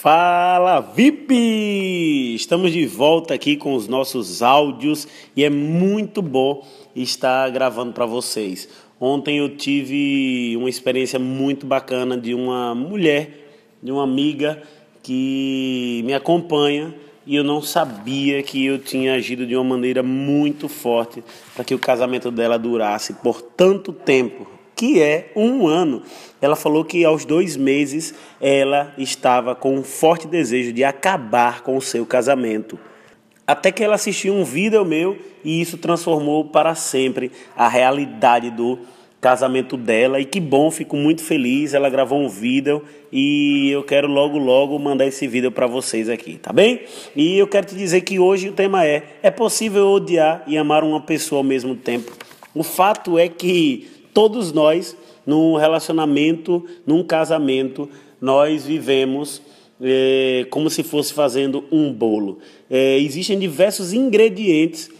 Fala VIP! Estamos de volta aqui com os nossos áudios e é muito bom estar gravando para vocês. Ontem eu tive uma experiência muito bacana de uma mulher, de uma amiga que me acompanha e eu não sabia que eu tinha agido de uma maneira muito forte para que o casamento dela durasse por tanto tempo que é um ano. Ela falou que aos dois meses ela estava com um forte desejo de acabar com o seu casamento. Até que ela assistiu um vídeo meu e isso transformou para sempre a realidade do casamento dela. E que bom, fico muito feliz. Ela gravou um vídeo e eu quero logo, logo mandar esse vídeo para vocês aqui, tá bem? E eu quero te dizer que hoje o tema é: é possível odiar e amar uma pessoa ao mesmo tempo? O fato é que todos nós, num relacionamento, num casamento, nós vivemos é, como se fosse fazendo um bolo. É, existem diversos ingredientes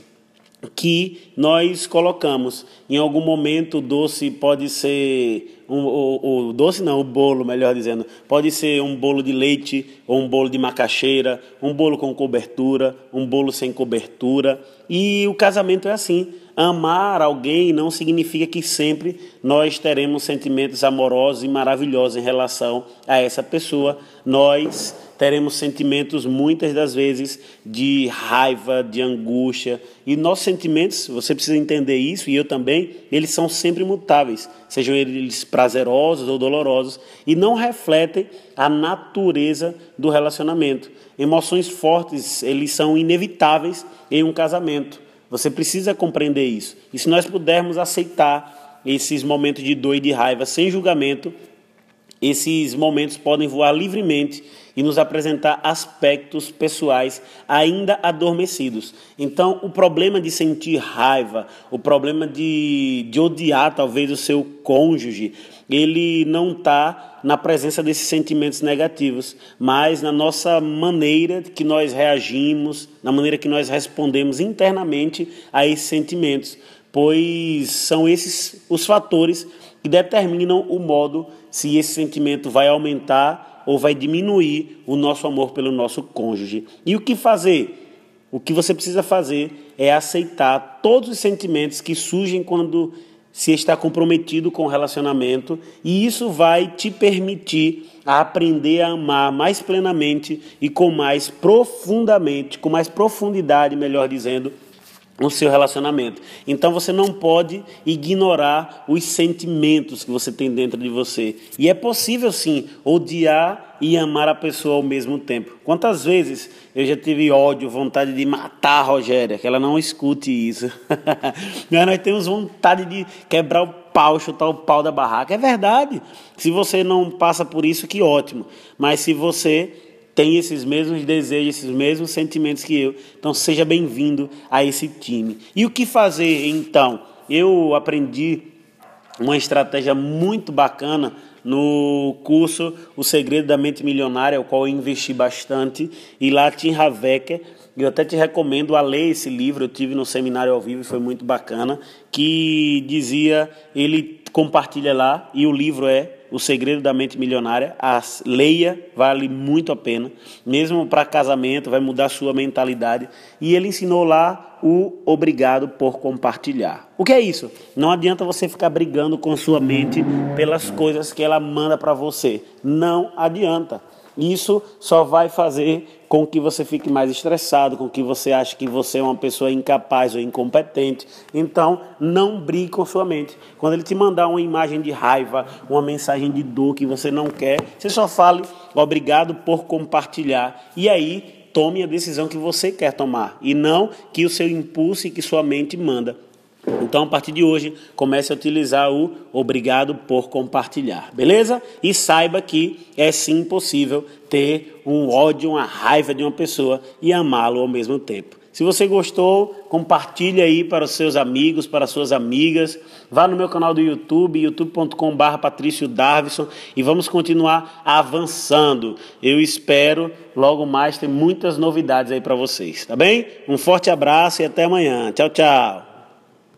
que nós colocamos. Em algum momento o doce pode ser um, o, o, doce não, o bolo, melhor dizendo, pode ser um bolo de leite ou um bolo de macaxeira, um bolo com cobertura, um bolo sem cobertura. E o casamento é assim. Amar alguém não significa que sempre nós teremos sentimentos amorosos e maravilhosos em relação a essa pessoa. Nós teremos sentimentos muitas das vezes de raiva, de angústia. E nossos sentimentos, você precisa entender isso, e eu também, eles são sempre mutáveis, sejam eles prazerosos ou dolorosos, e não refletem a natureza do relacionamento. Emoções fortes, eles são inevitáveis em um casamento. Você precisa compreender isso. E se nós pudermos aceitar esses momentos de dor e de raiva sem julgamento, esses momentos podem voar livremente e nos apresentar aspectos pessoais ainda adormecidos. Então, o problema de sentir raiva, o problema de, de odiar talvez o seu cônjuge, ele não está na presença desses sentimentos negativos, mas na nossa maneira que nós reagimos, na maneira que nós respondemos internamente a esses sentimentos, pois são esses os fatores que determinam o modo se esse sentimento vai aumentar ou vai diminuir o nosso amor pelo nosso cônjuge. E o que fazer? O que você precisa fazer é aceitar todos os sentimentos que surgem quando se está comprometido com o relacionamento, e isso vai te permitir aprender a amar mais plenamente e com mais profundamente, com mais profundidade, melhor dizendo, o seu relacionamento. Então você não pode ignorar os sentimentos que você tem dentro de você. E é possível sim odiar e amar a pessoa ao mesmo tempo. Quantas vezes eu já tive ódio, vontade de matar a Rogéria, que ela não escute isso. Mas nós temos vontade de quebrar o pau, chutar o pau da barraca. É verdade. Se você não passa por isso, que ótimo. Mas se você tem esses mesmos desejos, esses mesmos sentimentos que eu. Então seja bem-vindo a esse time. E o que fazer então? Eu aprendi uma estratégia muito bacana no curso O Segredo da Mente Milionária, o qual eu investi bastante, e lá Tim Havecker, eu até te recomendo a ler esse livro, eu tive no seminário ao vivo e foi muito bacana, que dizia, ele compartilha lá, e o livro é o Segredo da Mente Milionária. A leia, vale muito a pena. Mesmo para casamento, vai mudar sua mentalidade. E ele ensinou lá o obrigado por compartilhar. O que é isso? Não adianta você ficar brigando com sua mente pelas coisas que ela manda para você. Não adianta. Isso só vai fazer com que você fique mais estressado, com que você ache que você é uma pessoa incapaz ou incompetente. Então, não brigue com sua mente. Quando ele te mandar uma imagem de raiva, uma mensagem de dor que você não quer, você só fale obrigado por compartilhar. E aí, tome a decisão que você quer tomar e não que o seu impulso e que sua mente manda. Então, a partir de hoje, comece a utilizar o obrigado por compartilhar, beleza? E saiba que é sim possível ter um ódio, uma raiva de uma pessoa e amá-lo ao mesmo tempo. Se você gostou, compartilhe aí para os seus amigos, para as suas amigas. Vá no meu canal do YouTube, youtube.com.br Patrício Darvison e vamos continuar avançando. Eu espero logo mais ter muitas novidades aí para vocês, tá bem? Um forte abraço e até amanhã. Tchau, tchau.